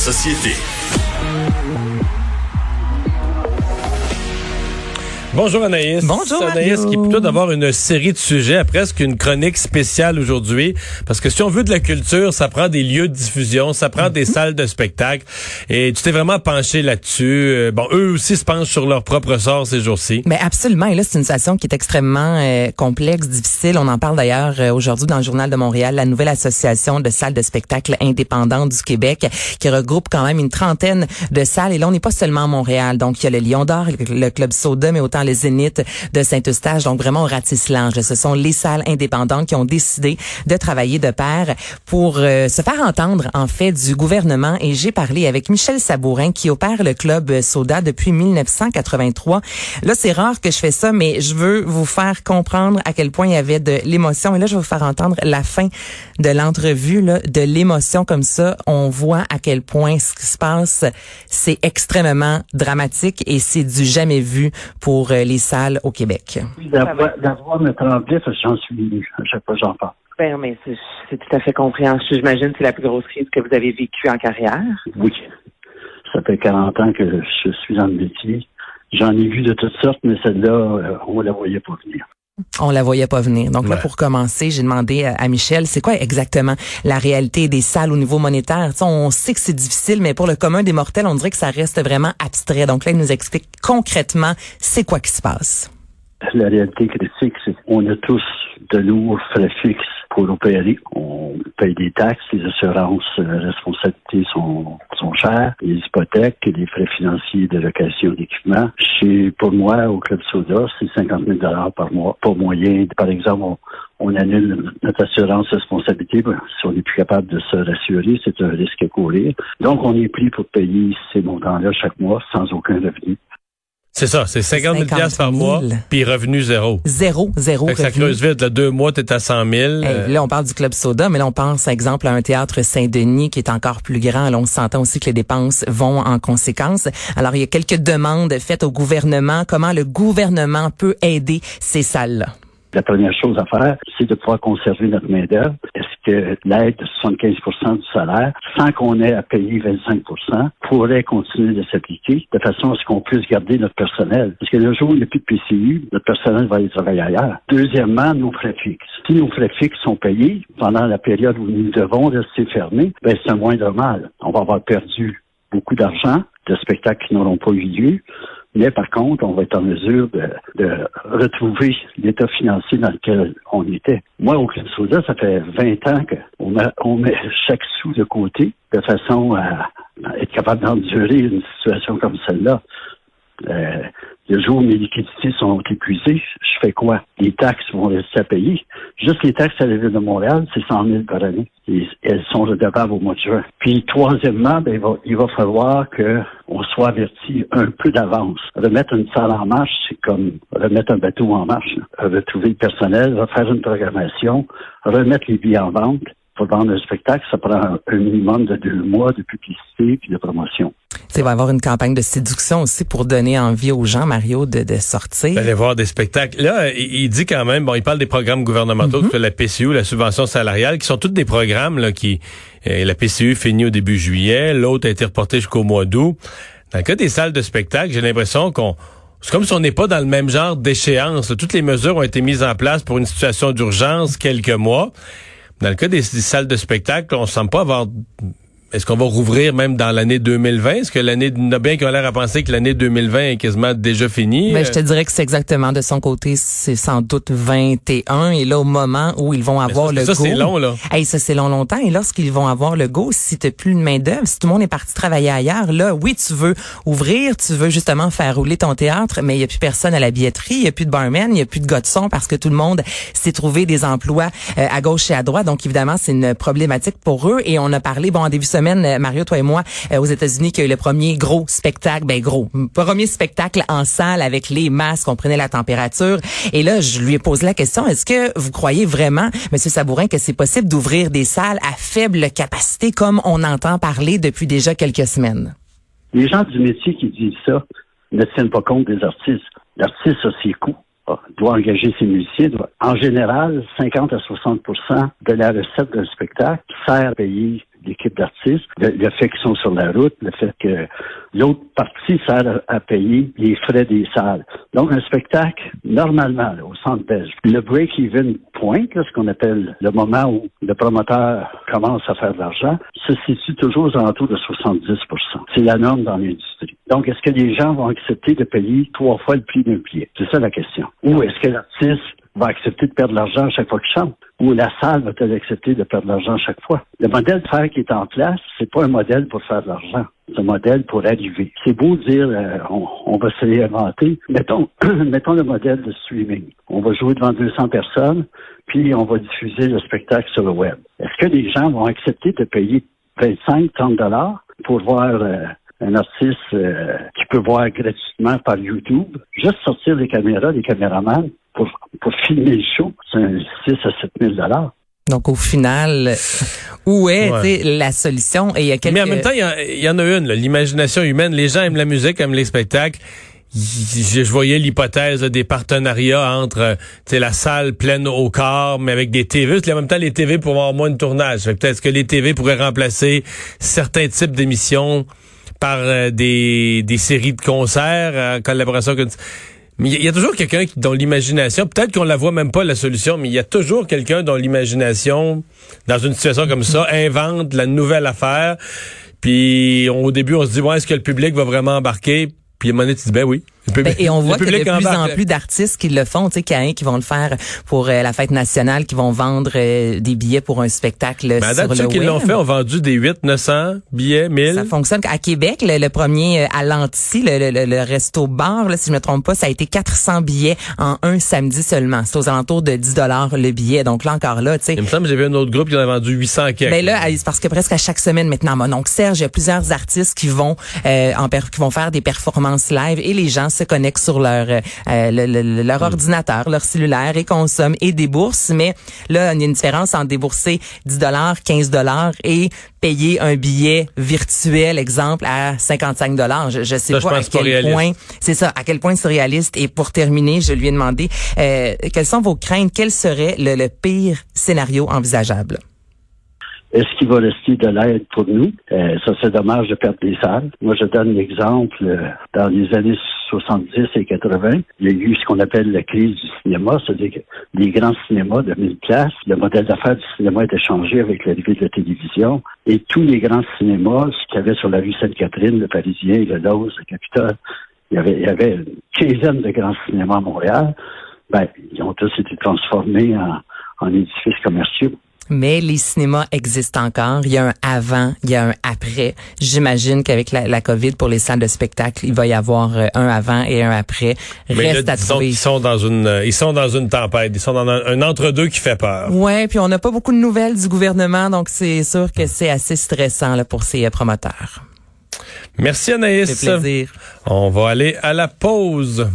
société. Bonjour Anaïs. Bonjour Anaïs qui est plutôt d'avoir une série de sujets, presque une chronique spéciale aujourd'hui, parce que si on veut de la culture, ça prend des lieux de diffusion, ça prend des salles de spectacle, et tu t'es vraiment penché là-dessus. Euh, bon, eux aussi se penchent sur leur propre sort ces jours-ci. Mais absolument, et là c'est une situation qui est extrêmement euh, complexe, difficile. On en parle d'ailleurs euh, aujourd'hui dans le journal de Montréal, la nouvelle association de salles de spectacle indépendantes du Québec, qui regroupe quand même une trentaine de salles. Et là, on n'est pas seulement à Montréal, donc il y a le Lion d'Or, le Club Soda, mais autant les Zénith de Saint-Eustache. Donc vraiment au ratisselange. Ce sont les salles indépendantes qui ont décidé de travailler de pair pour euh, se faire entendre en fait du gouvernement. Et j'ai parlé avec Michel Sabourin qui opère le club Soda depuis 1983. Là, c'est rare que je fais ça, mais je veux vous faire comprendre à quel point il y avait de l'émotion. Et là, je vais vous faire entendre la fin de l'entrevue, de l'émotion comme ça. On voit à quel point ce qui se passe, c'est extrêmement dramatique et c'est du jamais vu pour euh, les salles au Québec. D'avoir me trembler, j'en suis venu. À chaque fois, j'en parle. Ben, mais c'est tout à fait compréhensible. J'imagine que c'est la plus grosse crise que vous avez vécue en carrière. Oui. Ça fait 40 ans que je suis dans le métier. J'en ai vu de toutes sortes, mais celle-là, euh, on la voyait pas venir. On la voyait pas venir. Donc là, pour commencer, j'ai demandé à, Michel, c'est quoi exactement la réalité des salles au niveau monétaire? on sait que c'est difficile, mais pour le commun des mortels, on dirait que ça reste vraiment abstrait. Donc là, il nous explique concrètement c'est quoi qui se passe. La réalité critique, c'est qu'on a tous de lourds frais fixes pour opérer. On paye des taxes, les assurances, euh, responsabilités sont, sont chères, les hypothèques, les frais financiers de location d'équipement. Chez, pour moi, au Club Soda, c'est 50 000 par mois. Pour moyen, par exemple, on, annule notre assurance responsabilité. Ben, si on n'est plus capable de se rassurer, c'est un risque à courir. Donc, on est pris pour payer ces montants-là chaque mois sans aucun revenu. C'est ça, c'est 50 000 par mois, puis revenu zéro. Zéro, zéro. Fait ça creuse vite. Là, deux mois, t'es à 100 000. Là, on parle du Club Soda, mais là, on pense, par exemple, à un théâtre Saint-Denis qui est encore plus grand. Là, on s'entend aussi que les dépenses vont en conséquence. Alors, il y a quelques demandes faites au gouvernement. Comment le gouvernement peut aider ces salles-là? La première chose à faire, c'est de pouvoir conserver notre main-d'œuvre. Est-ce que l'aide de 75% du salaire, sans qu'on ait à payer 25% pourrait continuer de s'appliquer de façon à ce qu'on puisse garder notre personnel? Parce que le jour où il n'y a plus de PCU, notre personnel va aller travailler ailleurs. Deuxièmement, nos frais fixes. Si nos frais fixes sont payés pendant la période où nous devons rester fermés, ben c'est un moindre mal. On va avoir perdu beaucoup d'argent de spectacles qui n'auront pas eu lieu. Mais par contre, on va être en mesure de, retrouver l'état financier dans lequel on était. Moi, au Club Soda, ça fait 20 ans qu'on on met chaque sou de côté de façon à être capable d'endurer une situation comme celle-là. Euh, le jour où mes liquidités sont épuisées, je fais quoi? Les taxes vont rester à payer. Juste les taxes à la Ville de Montréal, c'est 100 000 par année. Elles sont redevables au mois de juin. Puis, troisièmement, ben, il, va, il va falloir qu'on soit averti un peu d'avance. Remettre une salle en marche, c'est comme remettre un bateau en marche. Retrouver le personnel, refaire une programmation, remettre les billets en vente pour vendre un spectacle, ça prend un minimum de deux mois de publicité puis de promotion. Il va y avoir une campagne de séduction aussi pour donner envie aux gens, Mario, de, de sortir. D'aller voir des spectacles. Là, il, dit quand même, bon, il parle des programmes gouvernementaux, mm la PCU, la subvention salariale, qui sont tous des programmes là, qui... Euh, la PCU finit au début juillet, l'autre a été reporté jusqu'au mois d'août. Dans le cas des salles de spectacle, j'ai l'impression qu'on c'est comme si on n'est pas dans le même genre d'échéance. Toutes les mesures ont été mises en place pour une situation d'urgence quelques mois. Dans le cas des, salles de spectacle, on ne semble pas avoir est-ce qu'on va rouvrir même dans l'année 2020? Est-ce que l'année, il y a bien qui ont l'air à penser que l'année 2020 est quasiment déjà finie? Ben, je te dirais que c'est exactement de son côté, c'est sans doute 21. Et là, au moment où ils vont avoir le ça, go. Ça, c'est long, là. Hey, ça, c'est long, longtemps. Et lorsqu'ils vont avoir le go, si t'as plus de main-d'œuvre, si tout le monde est parti travailler ailleurs, là, oui, tu veux ouvrir, tu veux justement faire rouler ton théâtre, mais il n'y a plus personne à la billetterie, il n'y a plus de barman, il n'y a plus de gars de son parce que tout le monde s'est trouvé des emplois euh, à gauche et à droite. Donc, évidemment, c'est une problématique pour eux. Et on a parlé, bon, en début de euh, Mario, toi et moi, euh, aux États-Unis, qui a eu le premier gros spectacle, ben gros, premier spectacle en salle avec les masques, on prenait la température. Et là, je lui ai posé la question, est-ce que vous croyez vraiment, Monsieur Sabourin, que c'est possible d'ouvrir des salles à faible capacité comme on entend parler depuis déjà quelques semaines? Les gens du métier qui disent ça ne tiennent pas compte des artistes. L'artiste a ses coûts doit engager ses musiciens. en général, 50 à 60% de la recette d'un spectacle sert à payer l'équipe d'artistes, le, fait qu'ils sont sur la route, le fait que l'autre partie sert à, payer les frais des salles. Donc, un spectacle, normalement, au centre belge, le break-even point, ce qu'on appelle le moment où le promoteur commence à faire de l'argent, se situe toujours aux alentours de 70% C'est la norme dans l'industrie. Donc, est-ce que les gens vont accepter de payer trois fois le prix d'un billet? C'est ça la question. Ou est-ce que l'artiste va accepter de perdre de l'argent à chaque fois qu'il chante? Ou la salle va-t-elle accepter de perdre de l'argent à chaque fois? Le modèle de faire qui est en place, c'est pas un modèle pour faire de l'argent. C'est un modèle pour arriver. C'est beau dire euh, on, va se réinventer. Mettons, mettons le modèle de streaming. On va jouer devant 200 personnes, puis on va diffuser le spectacle sur le web. Est-ce que les gens vont accepter de payer 25, 30 dollars pour voir euh, un artiste euh, qui peut voir gratuitement par YouTube, juste sortir les caméras, les caméramans, pour, pour filmer le show, c'est un 6 à 7 000 donc au final, où est la solution? Et il y a quelques... Mais en même temps, il y, en a une, l'imagination humaine. Les gens aiment la musique, aiment les spectacles. Je, voyais l'hypothèse des partenariats entre la salle pleine au corps, mais avec des TV. En même temps, les TV pourraient avoir moins de tournage. Peut-être que les TV pourraient remplacer certains types d'émissions par euh, des, des séries de concerts en collaboration avec mais il y, a toujours quelqu'un dont l'imagination, peut-être qu'on la voit même pas la solution, mais il y a toujours quelqu'un dont l'imagination, dans une situation comme ça, invente la nouvelle affaire. Puis au début, on se dit, ouais, est-ce que le public va vraiment embarquer? Puis à un moment donné, tu dis, ben oui. Ben, et on voit que de plus en plus d'artistes qui le font, tu sais, qu'il qui vont le faire pour euh, la fête nationale, qui vont vendre euh, des billets pour un spectacle ben, sur le ceux qui l'ont fait ont vendu des 8, 900 billets, 1000. Ça fonctionne. À Québec, le, premier euh, à l'Anti, le, le, le, resto bar, là, si je me trompe pas, ça a été 400 billets en un samedi seulement. C'est aux alentours de 10 dollars le billet. Donc là encore là, tu sais. Il me semble que vu un autre groupe qui en a vendu 800 quelques. Ben là, c'est parce que presque à chaque semaine maintenant, donc Serge, il y a plusieurs artistes qui vont euh, en qui vont faire des performances live et les gens se connectent sur leur leur, euh, leur hmm. ordinateur, leur cellulaire et consomment et déboursent. Mais là, il y a une différence entre débourser 10 dollars, 15 dollars et payer un billet virtuel, exemple, à 55 dollars. Je, je sais pas à quel point c'est ça, à quel point c'est réaliste. Et pour terminer, je lui ai demandé euh, quelles sont vos craintes, quel serait le pire scénario envisageable? Est-ce qu'il va rester de l'aide pour nous? Euh, ça, c'est dommage de perdre des salles. Moi, je donne l'exemple. Euh, dans les années 70 et 80, il y a eu ce qu'on appelle la crise du cinéma, c'est-à-dire que les grands cinémas de 1000 places, le modèle d'affaires du cinéma était changé avec l'arrivée de la télévision. Et tous les grands cinémas, ce qu'il y avait sur la rue Sainte-Catherine, le Parisien, le Lose, le Capitole, il y avait, il y avait une quinzaine de grands cinémas à Montréal. Ben, ils ont tous été transformés en, en édifices commerciaux mais les cinémas existent encore. Il y a un avant, il y a un après. J'imagine qu'avec la, la, COVID pour les salles de spectacle, il va y avoir euh, un avant et un après. Mais Reste à trouver. Ils sont dans une, euh, ils sont dans une tempête. Ils sont dans un, entre-deux qui fait peur. Ouais, puis on n'a pas beaucoup de nouvelles du gouvernement, donc c'est sûr que c'est assez stressant là, pour ces euh, promoteurs. Merci Anaïs. C'est plaisir. On va aller à la pause.